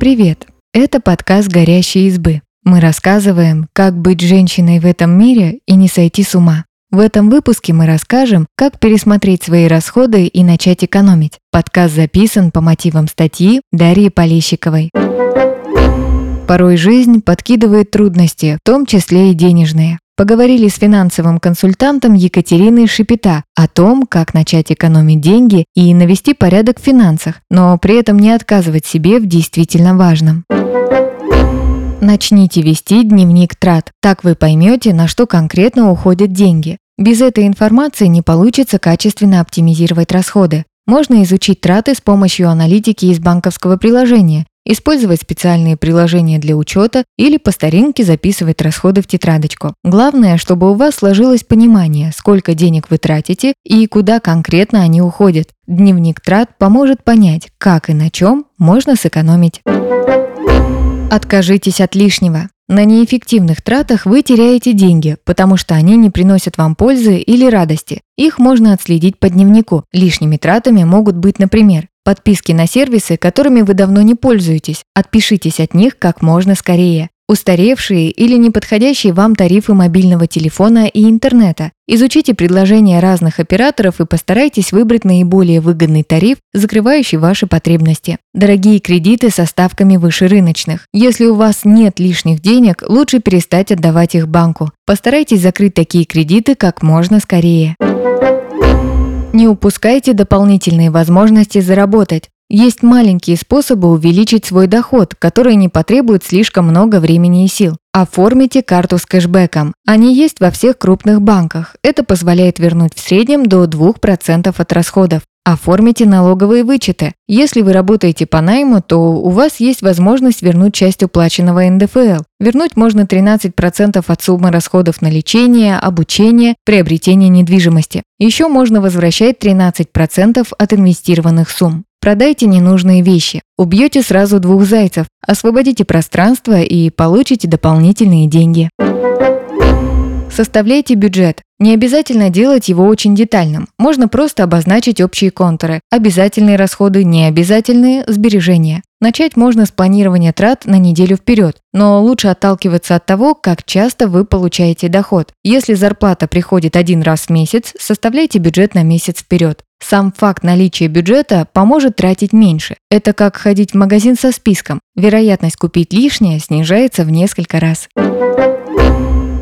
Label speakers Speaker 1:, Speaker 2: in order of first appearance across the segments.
Speaker 1: Привет! Это подкаст «Горящие избы». Мы рассказываем, как быть женщиной в этом мире и не сойти с ума. В этом выпуске мы расскажем, как пересмотреть свои расходы и начать экономить. Подкаст записан по мотивам статьи Дарьи Полищиковой. Порой жизнь подкидывает трудности, в том числе и денежные. Поговорили с финансовым консультантом Екатериной Шипита о том, как начать экономить деньги и навести порядок в финансах, но при этом не отказывать себе в действительно важном. Начните вести дневник трат. Так вы поймете, на что конкретно уходят деньги. Без этой информации не получится качественно оптимизировать расходы. Можно изучить траты с помощью аналитики из банковского приложения использовать специальные приложения для учета или по старинке записывать расходы в тетрадочку. Главное, чтобы у вас сложилось понимание, сколько денег вы тратите и куда конкретно они уходят. Дневник трат поможет понять, как и на чем можно сэкономить. Откажитесь от лишнего. На неэффективных тратах вы теряете деньги, потому что они не приносят вам пользы или радости. Их можно отследить по дневнику. Лишними тратами могут быть, например, Подписки на сервисы, которыми вы давно не пользуетесь. Отпишитесь от них как можно скорее. Устаревшие или неподходящие вам тарифы мобильного телефона и интернета. Изучите предложения разных операторов и постарайтесь выбрать наиболее выгодный тариф, закрывающий ваши потребности. Дорогие кредиты со ставками выше рыночных. Если у вас нет лишних денег, лучше перестать отдавать их банку. Постарайтесь закрыть такие кредиты как можно скорее. Не упускайте дополнительные возможности заработать. Есть маленькие способы увеличить свой доход, которые не потребуют слишком много времени и сил. Оформите карту с кэшбэком. Они есть во всех крупных банках. Это позволяет вернуть в среднем до 2% от расходов. Оформите налоговые вычеты. Если вы работаете по найму, то у вас есть возможность вернуть часть уплаченного НДФЛ. Вернуть можно 13% от суммы расходов на лечение, обучение, приобретение недвижимости. Еще можно возвращать 13% от инвестированных сумм. Продайте ненужные вещи. Убьете сразу двух зайцев, освободите пространство и получите дополнительные деньги. Составляйте бюджет. Не обязательно делать его очень детальным. Можно просто обозначить общие контуры. Обязательные расходы, необязательные – сбережения. Начать можно с планирования трат на неделю вперед, но лучше отталкиваться от того, как часто вы получаете доход. Если зарплата приходит один раз в месяц, составляйте бюджет на месяц вперед. Сам факт наличия бюджета поможет тратить меньше. Это как ходить в магазин со списком. Вероятность купить лишнее снижается в несколько раз.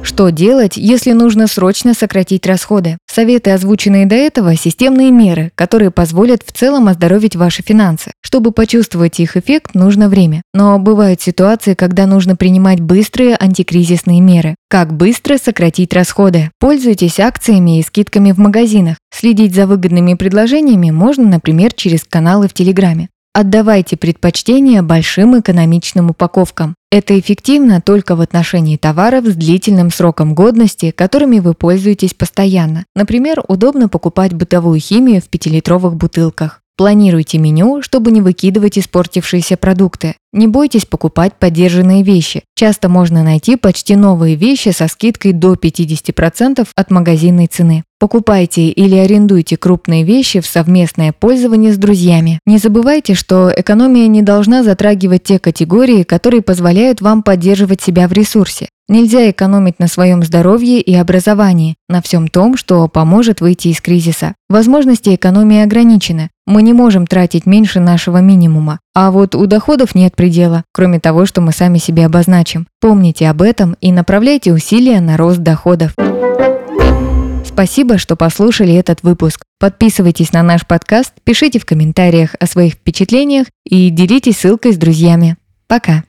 Speaker 1: Что делать, если нужно срочно сократить расходы? Советы, озвученные до этого, системные меры, которые позволят в целом оздоровить ваши финансы. Чтобы почувствовать их эффект, нужно время. Но бывают ситуации, когда нужно принимать быстрые антикризисные меры. Как быстро сократить расходы? Пользуйтесь акциями и скидками в магазинах. Следить за выгодными предложениями можно, например, через каналы в Телеграме. Отдавайте предпочтение большим экономичным упаковкам. Это эффективно только в отношении товаров с длительным сроком годности, которыми вы пользуетесь постоянно. Например, удобно покупать бытовую химию в 5-литровых бутылках. Планируйте меню, чтобы не выкидывать испортившиеся продукты. Не бойтесь покупать поддержанные вещи. Часто можно найти почти новые вещи со скидкой до 50% от магазинной цены. Покупайте или арендуйте крупные вещи в совместное пользование с друзьями. Не забывайте, что экономия не должна затрагивать те категории, которые позволяют вам поддерживать себя в ресурсе. Нельзя экономить на своем здоровье и образовании, на всем том, что поможет выйти из кризиса. Возможности экономии ограничены. Мы не можем тратить меньше нашего минимума. А вот у доходов нет предела, кроме того, что мы сами себе обозначим. Помните об этом и направляйте усилия на рост доходов. Спасибо, что послушали этот выпуск. Подписывайтесь на наш подкаст, пишите в комментариях о своих впечатлениях и делитесь ссылкой с друзьями. Пока!